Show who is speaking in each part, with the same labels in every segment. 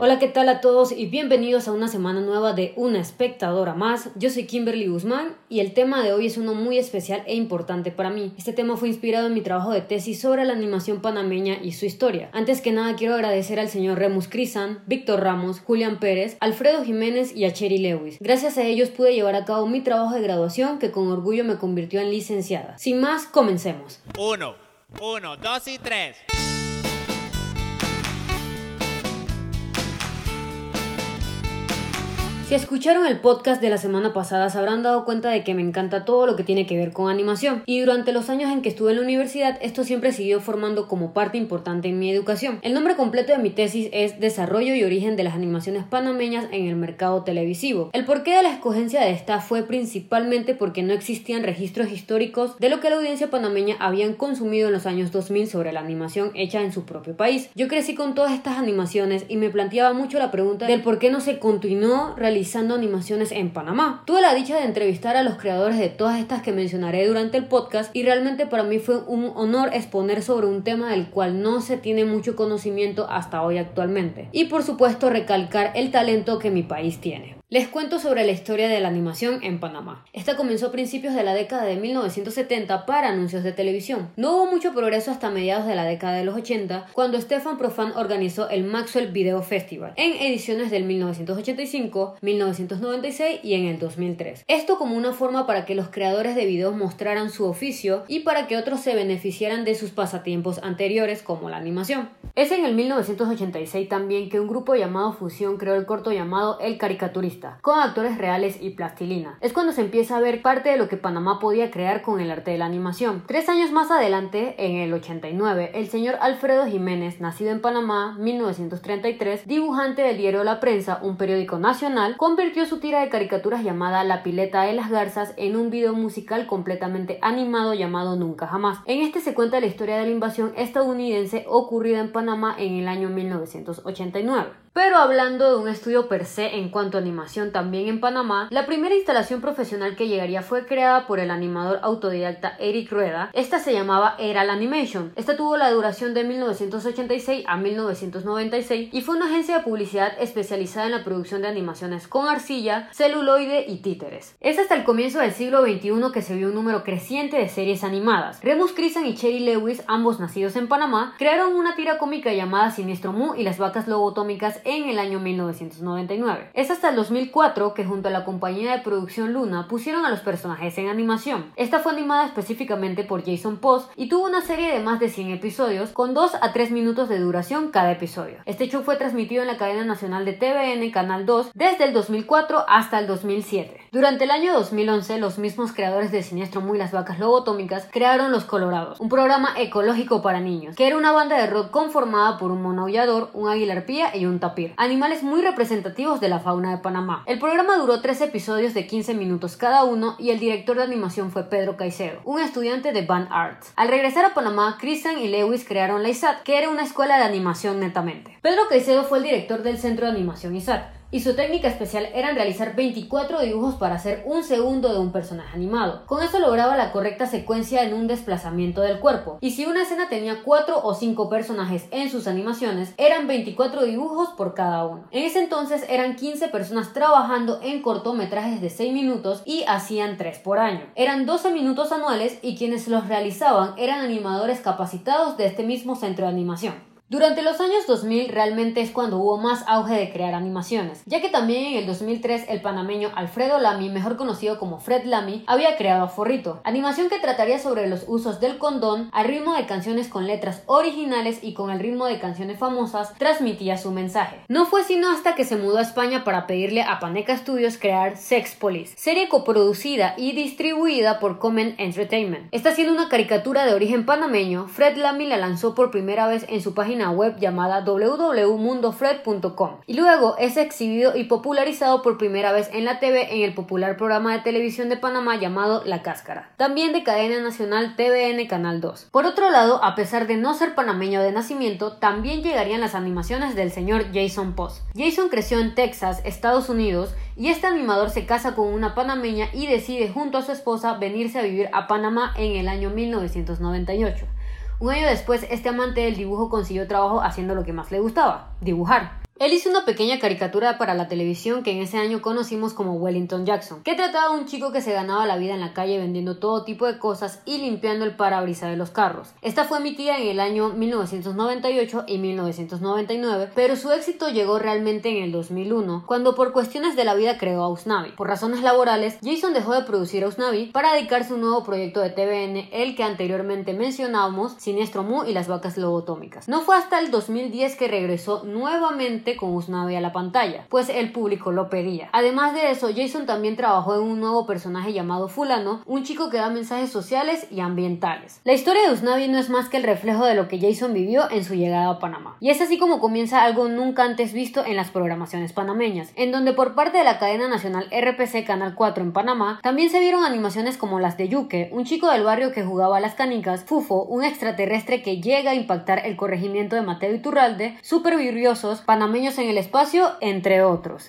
Speaker 1: Hola, ¿qué tal a todos y bienvenidos a una semana nueva de Una espectadora más? Yo soy Kimberly Guzmán y el tema de hoy es uno muy especial e importante para mí. Este tema fue inspirado en mi trabajo de tesis sobre la animación panameña y su historia. Antes que nada quiero agradecer al señor Remus Crisan, Víctor Ramos, Julián Pérez, Alfredo Jiménez y a Cherry Lewis. Gracias a ellos pude llevar a cabo mi trabajo de graduación que con orgullo me convirtió en licenciada. Sin más, comencemos.
Speaker 2: Uno, uno, dos y tres.
Speaker 1: Si escucharon el podcast de la semana pasada se habrán dado cuenta de que me encanta todo lo que tiene que ver con animación y durante los años en que estuve en la universidad esto siempre siguió formando como parte importante en mi educación. El nombre completo de mi tesis es Desarrollo y origen de las animaciones panameñas en el mercado televisivo. El porqué de la escogencia de esta fue principalmente porque no existían registros históricos de lo que la audiencia panameña habían consumido en los años 2000 sobre la animación hecha en su propio país. Yo crecí con todas estas animaciones y me planteaba mucho la pregunta del por qué no se continuó realizando realizando animaciones en Panamá. Tuve la dicha de entrevistar a los creadores de todas estas que mencionaré durante el podcast y realmente para mí fue un honor exponer sobre un tema del cual no se tiene mucho conocimiento hasta hoy actualmente. Y por supuesto recalcar el talento que mi país tiene. Les cuento sobre la historia de la animación en Panamá. Esta comenzó a principios de la década de 1970 para anuncios de televisión. No hubo mucho progreso hasta mediados de la década de los 80, cuando Stefan Profan organizó el Maxwell Video Festival, en ediciones del 1985, 1996 y en el 2003. Esto como una forma para que los creadores de videos mostraran su oficio y para que otros se beneficiaran de sus pasatiempos anteriores como la animación. Es en el 1986 también que un grupo llamado Fusión creó el corto llamado El Caricaturista con actores reales y plastilina. Es cuando se empieza a ver parte de lo que Panamá podía crear con el arte de la animación. Tres años más adelante, en el 89, el señor Alfredo Jiménez, nacido en Panamá, 1933, dibujante del diario La Prensa, un periódico nacional, convirtió su tira de caricaturas llamada La Pileta de las Garzas en un video musical completamente animado llamado Nunca Jamás. En este se cuenta la historia de la invasión estadounidense ocurrida en Panamá en el año 1989. Pero hablando de un estudio per se en cuanto a animación también en Panamá, la primera instalación profesional que llegaría fue creada por el animador autodidacta Eric Rueda. Esta se llamaba Eral Animation. Esta tuvo la duración de 1986 a 1996 y fue una agencia de publicidad especializada en la producción de animaciones con arcilla, celuloide y títeres. Es hasta el comienzo del siglo XXI que se vio un número creciente de series animadas. Remus Crisan y Cherry Lewis, ambos nacidos en Panamá, crearon una tira cómica llamada Siniestro Mu y las vacas lobotómicas en el año 1999. Es hasta el 2004 que junto a la compañía de producción Luna pusieron a los personajes en animación. Esta fue animada específicamente por Jason Post y tuvo una serie de más de 100 episodios con 2 a 3 minutos de duración cada episodio. Este show fue transmitido en la cadena nacional de TVN Canal 2 desde el 2004 hasta el 2007. Durante el año 2011, los mismos creadores de Siniestro Muy las Vacas Lobotómicas crearon Los Colorados, un programa ecológico para niños, que era una banda de rock conformada por un mono un águila arpía y un tapir animales muy representativos de la fauna de Panamá. El programa duró tres episodios de 15 minutos cada uno y el director de animación fue Pedro Caicedo, un estudiante de Band Arts. Al regresar a Panamá, Christian y Lewis crearon la ISAT, que era una escuela de animación netamente. Pedro Caicedo fue el director del Centro de Animación ISAT y su técnica especial era realizar 24 dibujos para hacer un segundo de un personaje animado. Con eso lograba la correcta secuencia en un desplazamiento del cuerpo. Y si una escena tenía 4 o 5 personajes en sus animaciones, eran 24 dibujos por cada uno. En ese entonces eran 15 personas trabajando en cortometrajes de 6 minutos y hacían 3 por año. Eran 12 minutos anuales y quienes los realizaban eran animadores capacitados de este mismo centro de animación. Durante los años 2000 realmente es cuando hubo más auge de crear animaciones, ya que también en el 2003 el panameño Alfredo Lamy, mejor conocido como Fred Lamy, había creado a Forrito, animación que trataría sobre los usos del condón al ritmo de canciones con letras originales y con el ritmo de canciones famosas transmitía su mensaje. No fue sino hasta que se mudó a España para pedirle a Paneca Studios crear Sex Police, serie coproducida y distribuida por Common Entertainment. Está siendo una caricatura de origen panameño, Fred Lamy la lanzó por primera vez en su página web llamada www.mundofred.com y luego es exhibido y popularizado por primera vez en la TV en el popular programa de televisión de Panamá llamado La Cáscara, también de cadena nacional TVN Canal 2. Por otro lado, a pesar de no ser panameño de nacimiento, también llegarían las animaciones del señor Jason Post. Jason creció en Texas, Estados Unidos, y este animador se casa con una panameña y decide junto a su esposa venirse a vivir a Panamá en el año 1998. Un año después, este amante del dibujo consiguió trabajo haciendo lo que más le gustaba, dibujar. Él hizo una pequeña caricatura para la televisión que en ese año conocimos como Wellington Jackson, que trataba de un chico que se ganaba la vida en la calle vendiendo todo tipo de cosas y limpiando el parabrisas de los carros. Esta fue emitida en el año 1998 y 1999, pero su éxito llegó realmente en el 2001, cuando por cuestiones de la vida creó a Usnavi. Por razones laborales, Jason dejó de producir a Usnavi para dedicarse a un nuevo proyecto de TVN, el que anteriormente mencionábamos, Siniestro Mu y las vacas lobotómicas. No fue hasta el 2010 que regresó nuevamente con Usnavi a la pantalla, pues el público lo pedía. Además de eso, Jason también trabajó en un nuevo personaje llamado Fulano, un chico que da mensajes sociales y ambientales. La historia de Usnavi no es más que el reflejo de lo que Jason vivió en su llegada a Panamá. Y es así como comienza algo nunca antes visto en las programaciones panameñas, en donde por parte de la cadena nacional RPC Canal 4 en Panamá, también se vieron animaciones como las de Yuke, un chico del barrio que jugaba a las canicas, Fufo, un extraterrestre que llega a impactar el corregimiento de Mateo Iturralde, super virriosos, panameños en el espacio, entre otros.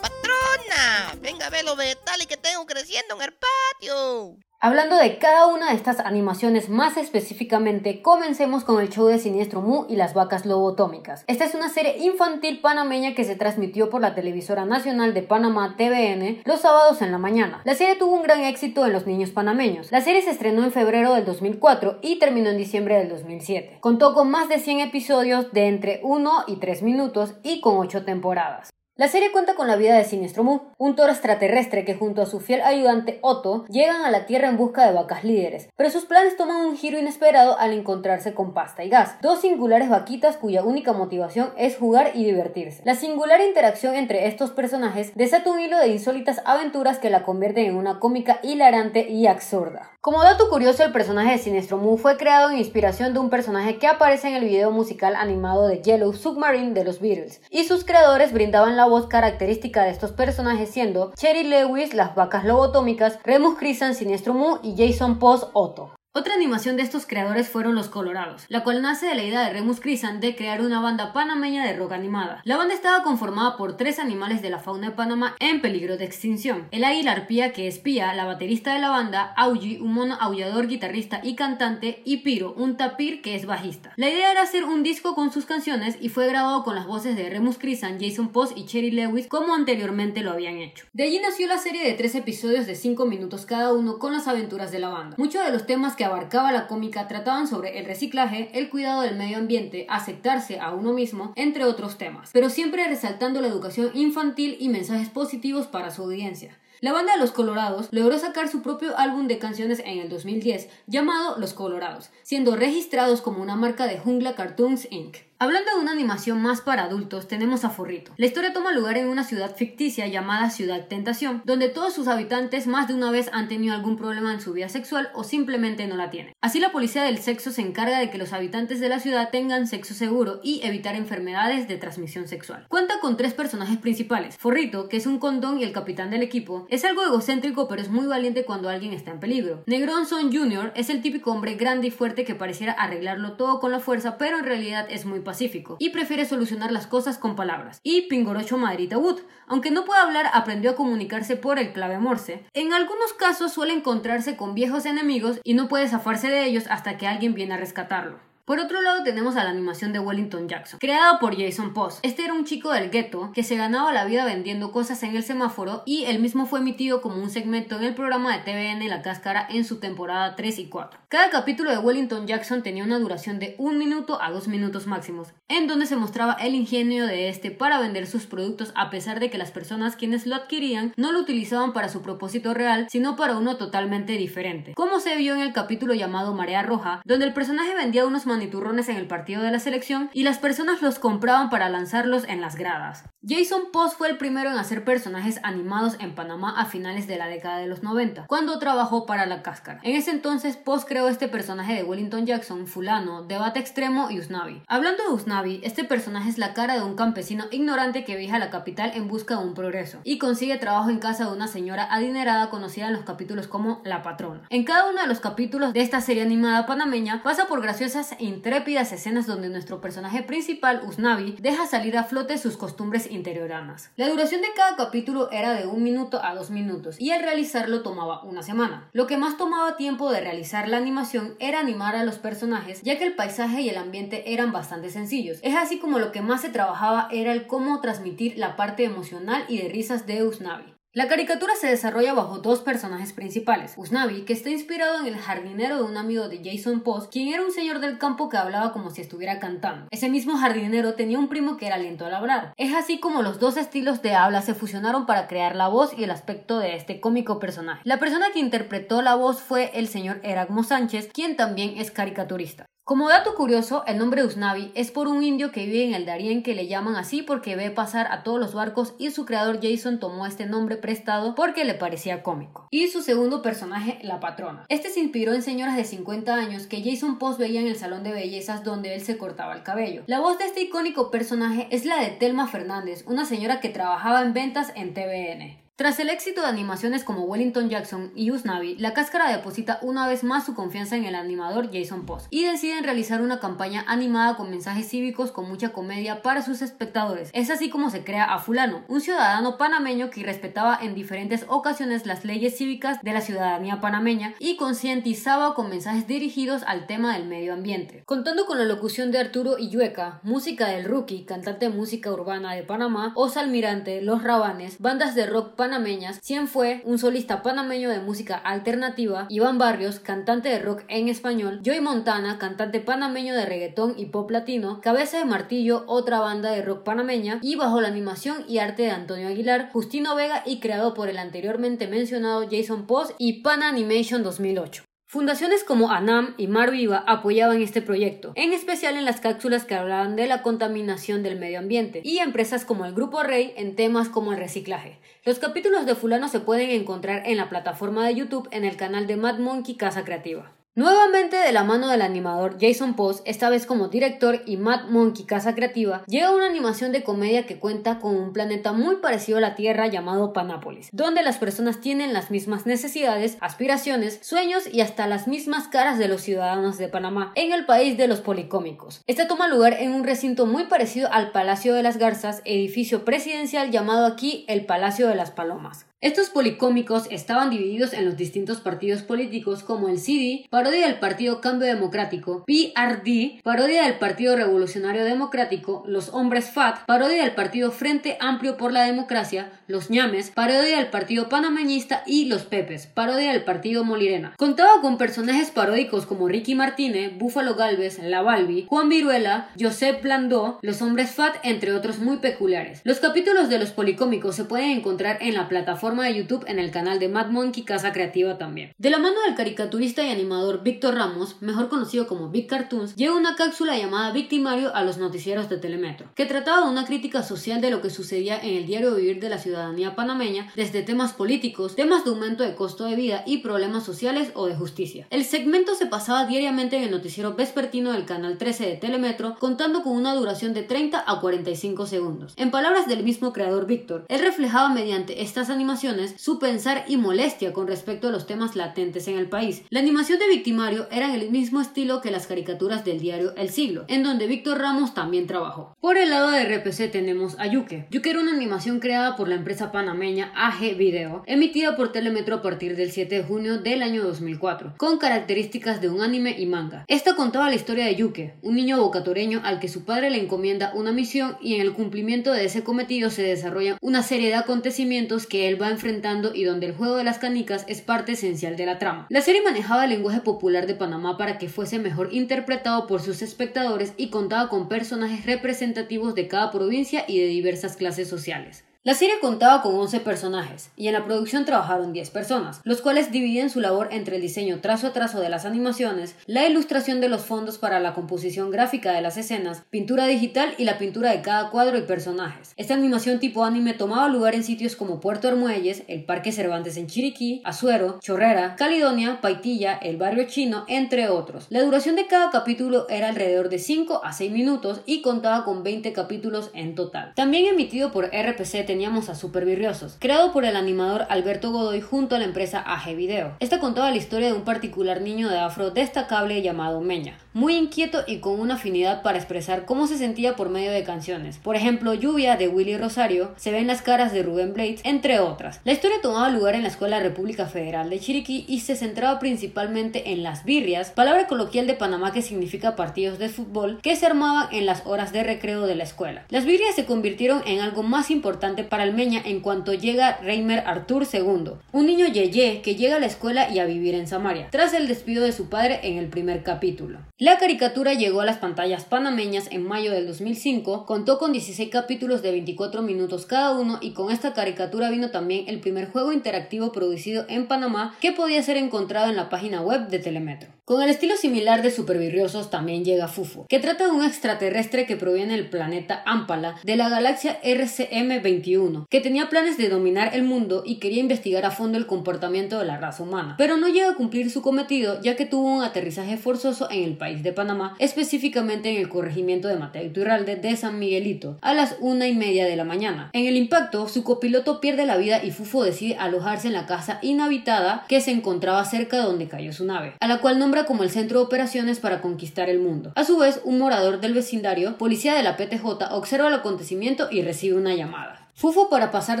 Speaker 3: ¡Patrona! Venga a ver los vegetales que tengo creciendo en el patio.
Speaker 1: Hablando de cada una de estas animaciones más específicamente, comencemos con el show de Siniestro Mu y las vacas lobotómicas. Esta es una serie infantil panameña que se transmitió por la televisora nacional de Panamá TVN los sábados en la mañana. La serie tuvo un gran éxito en los niños panameños. La serie se estrenó en febrero del 2004 y terminó en diciembre del 2007. Contó con más de 100 episodios de entre 1 y 3 minutos y con 8 temporadas. La serie cuenta con la vida de Siniestro Mu, un toro extraterrestre que junto a su fiel ayudante Otto llegan a la Tierra en busca de vacas líderes, pero sus planes toman un giro inesperado al encontrarse con pasta y gas, dos singulares vaquitas cuya única motivación es jugar y divertirse. La singular interacción entre estos personajes desata un hilo de insólitas aventuras que la convierten en una cómica hilarante y absurda. Como dato curioso, el personaje de Siniestro Mu fue creado en inspiración de un personaje que aparece en el video musical animado de Yellow Submarine de los Beatles, y sus creadores brindaban la voz característica de estos personajes siendo Cherry Lewis, las vacas lobotómicas, Remus Crisan, Siniestro Mu y Jason Post Otto. Otra animación de estos creadores fueron Los Colorados, la cual nace de la idea de Remus Crisan de crear una banda panameña de rock animada. La banda estaba conformada por tres animales de la fauna de Panamá en peligro de extinción. El águila arpía, que es Pía, la baterista de la banda, Auji, un mono aullador, guitarrista y cantante, y Piro, un tapir que es bajista. La idea era hacer un disco con sus canciones y fue grabado con las voces de Remus Crisan, Jason Post y Cherry Lewis como anteriormente lo habían hecho. De allí nació la serie de tres episodios de 5 minutos cada uno con las aventuras de la banda. Muchos de los temas que abarcaba la cómica trataban sobre el reciclaje, el cuidado del medio ambiente, aceptarse a uno mismo, entre otros temas, pero siempre resaltando la educación infantil y mensajes positivos para su audiencia. La banda de Los Colorados logró sacar su propio álbum de canciones en el 2010 llamado Los Colorados, siendo registrados como una marca de Jungla Cartoons Inc. Hablando de una animación más para adultos, tenemos a Forrito. La historia toma lugar en una ciudad ficticia llamada Ciudad Tentación, donde todos sus habitantes más de una vez han tenido algún problema en su vida sexual o simplemente no la tienen. Así la policía del sexo se encarga de que los habitantes de la ciudad tengan sexo seguro y evitar enfermedades de transmisión sexual. Cuenta con tres personajes principales. Forrito, que es un condón y el capitán del equipo, es algo egocéntrico pero es muy valiente cuando alguien está en peligro. Negronson Jr. es el típico hombre grande y fuerte que pareciera arreglarlo todo con la fuerza, pero en realidad es muy pacífico y prefiere solucionar las cosas con palabras. Y Pingorocho Madrita Wood, aunque no puede hablar, aprendió a comunicarse por el clave Morse. En algunos casos suele encontrarse con viejos enemigos y no puede zafarse de ellos hasta que alguien viene a rescatarlo. Por otro lado tenemos a la animación de Wellington Jackson, creada por Jason Post. Este era un chico del gueto que se ganaba la vida vendiendo cosas en el semáforo y el mismo fue emitido como un segmento en el programa de TVN La Cáscara en su temporada 3 y 4. Cada capítulo de Wellington Jackson tenía una duración de un minuto a dos minutos máximos, en donde se mostraba el ingenio de este para vender sus productos a pesar de que las personas quienes lo adquirían no lo utilizaban para su propósito real, sino para uno totalmente diferente. Como se vio en el capítulo llamado Marea Roja, donde el personaje vendía unos maniturrones en el partido de la selección y las personas los compraban para lanzarlos en las gradas. Jason Post fue el primero en hacer personajes animados en Panamá a finales de la década de los 90, cuando trabajó para La Cáscara. En ese entonces, Post creó este personaje de Wellington Jackson, Fulano, Debate Extremo y Usnavi. Hablando de Usnavi, este personaje es la cara de un campesino ignorante que viaja a la capital en busca de un progreso y consigue trabajo en casa de una señora adinerada conocida en los capítulos como La Patrona. En cada uno de los capítulos de esta serie animada panameña pasa por graciosas intrépidas escenas donde nuestro personaje principal, Usnavi, deja salir a flote sus costumbres interioranas. La duración de cada capítulo era de un minuto a dos minutos y el realizarlo tomaba una semana. Lo que más tomaba tiempo de realizar la animación era animar a los personajes, ya que el paisaje y el ambiente eran bastante sencillos. Es así como lo que más se trabajaba era el cómo transmitir la parte emocional y de risas de Usnavi. La caricatura se desarrolla bajo dos personajes principales, Usnavi, que está inspirado en el jardinero de un amigo de Jason Post, quien era un señor del campo que hablaba como si estuviera cantando. Ese mismo jardinero tenía un primo que era lento al hablar. Es así como los dos estilos de habla se fusionaron para crear la voz y el aspecto de este cómico personaje. La persona que interpretó la voz fue el señor Erasmo Sánchez, quien también es caricaturista. Como dato curioso, el nombre Usnavi es por un indio que vive en el Darién que le llaman así porque ve pasar a todos los barcos y su creador Jason tomó este nombre prestado porque le parecía cómico. Y su segundo personaje, la patrona. Este se inspiró en señoras de 50 años que Jason Post veía en el salón de bellezas donde él se cortaba el cabello. La voz de este icónico personaje es la de Telma Fernández, una señora que trabajaba en ventas en TVN. Tras el éxito de animaciones como Wellington Jackson y Usnavi, la cáscara deposita una vez más su confianza en el animador Jason Post y deciden realizar una campaña animada con mensajes cívicos con mucha comedia para sus espectadores. Es así como se crea a Fulano, un ciudadano panameño que respetaba en diferentes ocasiones las leyes cívicas de la ciudadanía panameña y concientizaba con mensajes dirigidos al tema del medio ambiente. Contando con la locución de Arturo Illueca, música del Rookie, cantante de música urbana de Panamá, Osa Almirante, Los Rabanes, bandas de rock panameñas, Cien fue un solista panameño de música alternativa, Iván Barrios, cantante de rock en español, Joy Montana, cantante panameño de reggaetón y pop latino, Cabeza de Martillo, otra banda de rock panameña, y bajo la animación y arte de Antonio Aguilar, Justino Vega y creado por el anteriormente mencionado Jason Post y Pan Animation 2008. Fundaciones como ANAM y Mar Viva apoyaban este proyecto, en especial en las cápsulas que hablaban de la contaminación del medio ambiente, y empresas como el Grupo Rey en temas como el reciclaje. Los capítulos de Fulano se pueden encontrar en la plataforma de YouTube en el canal de Mad Monkey Casa Creativa. Nuevamente de la mano del animador Jason Post, esta vez como director y Mad Monkey Casa Creativa, llega una animación de comedia que cuenta con un planeta muy parecido a la Tierra llamado Panápolis, donde las personas tienen las mismas necesidades, aspiraciones, sueños y hasta las mismas caras de los ciudadanos de Panamá, en el país de los policómicos. Esta toma lugar en un recinto muy parecido al Palacio de las Garzas, edificio presidencial llamado aquí el Palacio de las Palomas. Estos policómicos estaban divididos en los distintos partidos políticos como el CD, parodia del Partido Cambio Democrático, PRD, parodia del Partido Revolucionario Democrático, Los Hombres FAT, parodia del Partido Frente Amplio por la Democracia, Los Ñames, parodia del Partido Panameñista y Los Pepes, parodia del Partido Molirena. Contaba con personajes paródicos como Ricky Martínez, Búfalo Galvez, La Balbi, Juan Viruela, Josep Blandó, Los Hombres FAT, entre otros muy peculiares. Los capítulos de los policómicos se pueden encontrar en la plataforma de YouTube en el canal de Mad Monkey Casa Creativa también. De la mano del caricaturista y animador Víctor Ramos, mejor conocido como Big Cartoons, llega una cápsula llamada Victimario a los noticieros de Telemetro, que trataba de una crítica social de lo que sucedía en el diario vivir de la ciudadanía panameña, desde temas políticos, temas de aumento de costo de vida y problemas sociales o de justicia. El segmento se pasaba diariamente en el noticiero vespertino del canal 13 de Telemetro, contando con una duración de 30 a 45 segundos. En palabras del mismo creador Víctor, él reflejaba mediante estas animaciones su pensar y molestia con respecto a los temas latentes en el país. La animación de Victimario era en el mismo estilo que las caricaturas del diario El Siglo, en donde Víctor Ramos también trabajó. Por el lado de RPC tenemos a Yuke. Yuke era una animación creada por la empresa panameña AG Video, emitida por Telemetro a partir del 7 de junio del año 2004, con características de un anime y manga. Esta contaba la historia de Yuke, un niño bocatoreño al que su padre le encomienda una misión y en el cumplimiento de ese cometido se desarrollan una serie de acontecimientos que él va enfrentando y donde el juego de las canicas es parte esencial de la trama. La serie manejaba el lenguaje popular de Panamá para que fuese mejor interpretado por sus espectadores y contaba con personajes representativos de cada provincia y de diversas clases sociales. La serie contaba con 11 personajes y en la producción trabajaron 10 personas, los cuales dividían su labor entre el diseño trazo a trazo de las animaciones, la ilustración de los fondos para la composición gráfica de las escenas, pintura digital y la pintura de cada cuadro y personajes. Esta animación tipo anime tomaba lugar en sitios como Puerto Armuelles, el Parque Cervantes en Chiriquí, Azuero, Chorrera, Caledonia, Paitilla, el Barrio Chino, entre otros. La duración de cada capítulo era alrededor de 5 a 6 minutos y contaba con 20 capítulos en total. También emitido por RPC teníamos a Super Virriosos, creado por el animador Alberto Godoy junto a la empresa AG Video. Esta contaba la historia de un particular niño de afro destacable llamado Meña, muy inquieto y con una afinidad para expresar cómo se sentía por medio de canciones. Por ejemplo, Lluvia de Willy Rosario, Se ven las caras de Rubén Blades, entre otras. La historia tomaba lugar en la Escuela República Federal de Chiriquí y se centraba principalmente en las birrias, palabra coloquial de Panamá que significa partidos de fútbol, que se armaban en las horas de recreo de la escuela. Las birrias se convirtieron en algo más importante para Almeña en cuanto llega Reimer Artur II, un niño yeye que llega a la escuela y a vivir en Samaria, tras el despido de su padre en el primer capítulo. La caricatura llegó a las pantallas panameñas en mayo del 2005, contó con 16 capítulos de 24 minutos cada uno y con esta caricatura vino también el primer juego interactivo producido en Panamá que podía ser encontrado en la página web de Telemetro. Con el estilo similar de Supervirriosos también llega Fufo, que trata de un extraterrestre que proviene del planeta Ampala de la galaxia RCM-21, que tenía planes de dominar el mundo y quería investigar a fondo el comportamiento de la raza humana, pero no llega a cumplir su cometido ya que tuvo un aterrizaje forzoso en el país de Panamá, específicamente en el corregimiento de Mateo Iturralde de San Miguelito, a las una y media de la mañana. En el impacto, su copiloto pierde la vida y Fufo decide alojarse en la casa inhabitada que se encontraba cerca de donde cayó su nave, a la cual nombra como el centro de operaciones para conquistar el mundo. A su vez, un morador del vecindario, policía de la PTJ, observa el acontecimiento y recibe una llamada. Fufo, para pasar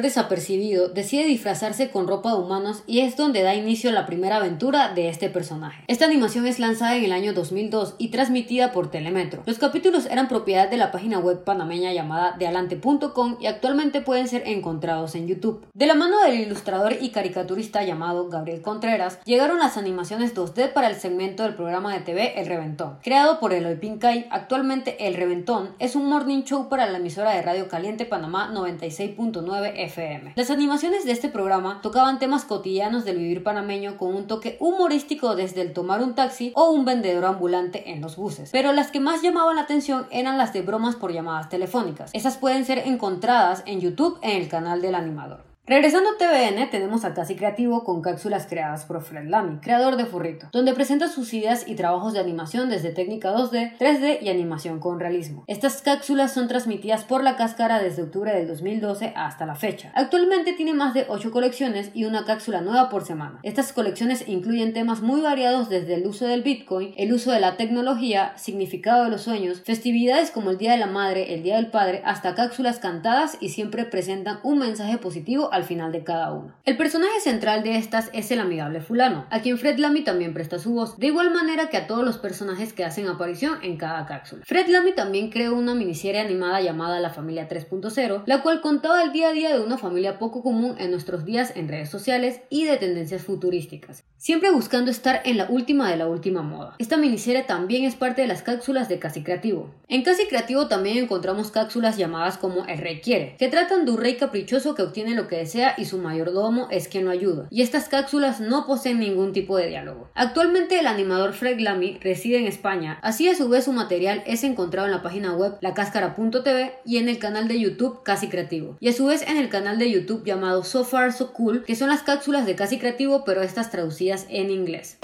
Speaker 1: desapercibido, decide disfrazarse con ropa de humanos y es donde da inicio la primera aventura de este personaje. Esta animación es lanzada en el año 2002 y transmitida por Telemetro. Los capítulos eran propiedad de la página web panameña llamada dealante.com y actualmente pueden ser encontrados en YouTube. De la mano del ilustrador y caricaturista llamado Gabriel Contreras, llegaron las animaciones 2D para el segmento del programa de TV El Reventón. Creado por Eloy Pincay, actualmente El Reventón es un morning show para la emisora de Radio Caliente Panamá 96 FM. Las animaciones de este programa tocaban temas cotidianos del vivir panameño con un toque humorístico desde el tomar un taxi o un vendedor ambulante en los buses, pero las que más llamaban la atención eran las de bromas por llamadas telefónicas. Esas pueden ser encontradas en YouTube en el canal del animador. Regresando a TVN, tenemos a Casi Creativo con cápsulas creadas por Fred Lamy, creador de Furrito, donde presenta sus ideas y trabajos de animación desde técnica 2D, 3D y animación con realismo. Estas cápsulas son transmitidas por La Cáscara desde octubre del 2012 hasta la fecha. Actualmente tiene más de 8 colecciones y una cápsula nueva por semana. Estas colecciones incluyen temas muy variados desde el uso del Bitcoin, el uso de la tecnología, significado de los sueños, festividades como el Día de la Madre, el Día del Padre, hasta cápsulas cantadas y siempre presentan un mensaje positivo al final de cada uno. El personaje central de estas es el amigable fulano, a quien Fred Lamy también presta su voz, de igual manera que a todos los personajes que hacen aparición en cada cápsula. Fred Lamy también creó una miniserie animada llamada La Familia 3.0, la cual contaba el día a día de una familia poco común en nuestros días en redes sociales y de tendencias futurísticas, siempre buscando estar en la última de la última moda. Esta miniserie también es parte de las cápsulas de Casi Creativo. En Casi Creativo también encontramos cápsulas llamadas como El Rey Quiere, que tratan de un rey caprichoso que obtiene lo que y su mayordomo es quien lo ayuda. Y estas cápsulas no poseen ningún tipo de diálogo. Actualmente el animador Fred Lamy reside en España, así a su vez su material es encontrado en la página web lacáscara.tv y en el canal de YouTube Casi Creativo. Y a su vez en el canal de YouTube llamado So Far So Cool, que son las cápsulas de Casi Creativo pero estas traducidas en inglés.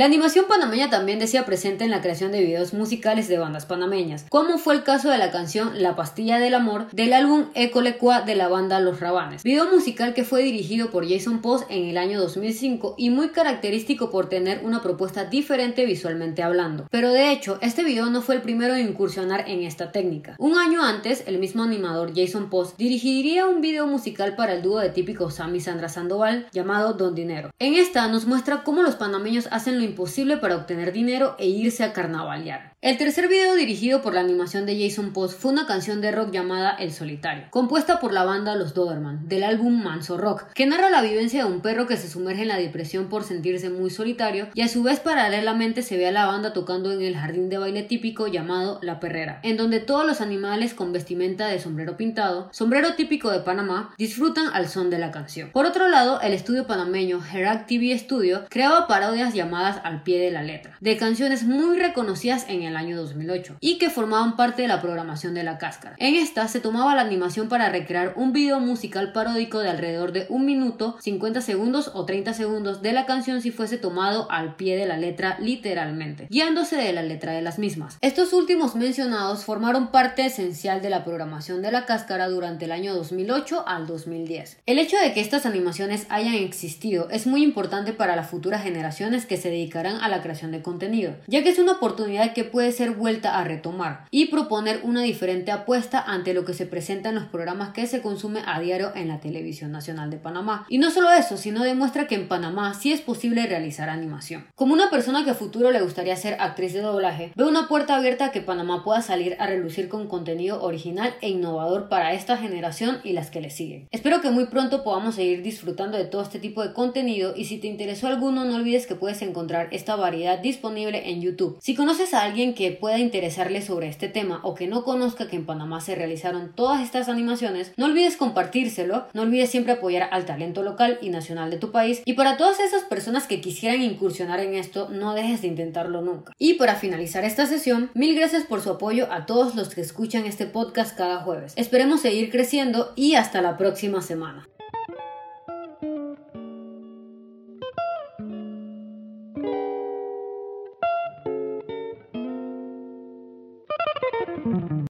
Speaker 1: La animación panameña también decía presente en la creación de videos musicales de bandas panameñas, como fue el caso de la canción La pastilla del amor del álbum Ecolecua de la banda Los Rabanes, video musical que fue dirigido por Jason Post en el año 2005 y muy característico por tener una propuesta diferente visualmente hablando. Pero de hecho, este video no fue el primero en incursionar en esta técnica. Un año antes, el mismo animador Jason Post dirigiría un video musical para el dúo de típico Sammy y Sandra Sandoval llamado Don Dinero. En esta nos muestra cómo los panameños hacen lo imposible para obtener dinero e irse a carnavalear. El tercer video dirigido por la animación de Jason Post fue una canción de rock llamada El Solitario, compuesta por la banda Los Doberman, del álbum Manso Rock, que narra la vivencia de un perro que se sumerge en la depresión por sentirse muy solitario y a su vez paralelamente se ve a la banda tocando en el jardín de baile típico llamado La Perrera, en donde todos los animales con vestimenta de sombrero pintado, sombrero típico de Panamá, disfrutan al son de la canción. Por otro lado, el estudio panameño Herac TV Studio creaba parodias llamadas al pie de la letra, de canciones muy reconocidas en el año 2008 y que formaban parte de la programación de la cáscara. En esta se tomaba la animación para recrear un video musical paródico de alrededor de un minuto, 50 segundos o 30 segundos de la canción si fuese tomado al pie de la letra literalmente, guiándose de la letra de las mismas. Estos últimos mencionados formaron parte esencial de la programación de la cáscara durante el año 2008 al 2010. El hecho de que estas animaciones hayan existido es muy importante para las futuras generaciones que se dedicarán a la creación de contenido, ya que es una oportunidad que puede ser vuelta a retomar y proponer una diferente apuesta ante lo que se presenta en los programas que se consume a diario en la televisión nacional de Panamá. Y no solo eso, sino demuestra que en Panamá sí es posible realizar animación. Como una persona que a futuro le gustaría ser actriz de doblaje, veo una puerta abierta a que Panamá pueda salir a relucir con contenido original e innovador para esta generación y las que le siguen. Espero que muy pronto podamos seguir disfrutando de todo este tipo de contenido y si te interesó alguno no olvides que puedes encontrar esta variedad disponible en YouTube. Si conoces a que pueda interesarle sobre este tema o que no conozca que en Panamá se realizaron todas estas animaciones, no olvides compartírselo, no olvides siempre apoyar al talento local y nacional de tu país y para todas esas personas que quisieran incursionar en esto, no dejes de intentarlo nunca. Y para finalizar esta sesión, mil gracias por su apoyo a todos los que escuchan este podcast cada jueves. Esperemos seguir creciendo y hasta la próxima semana.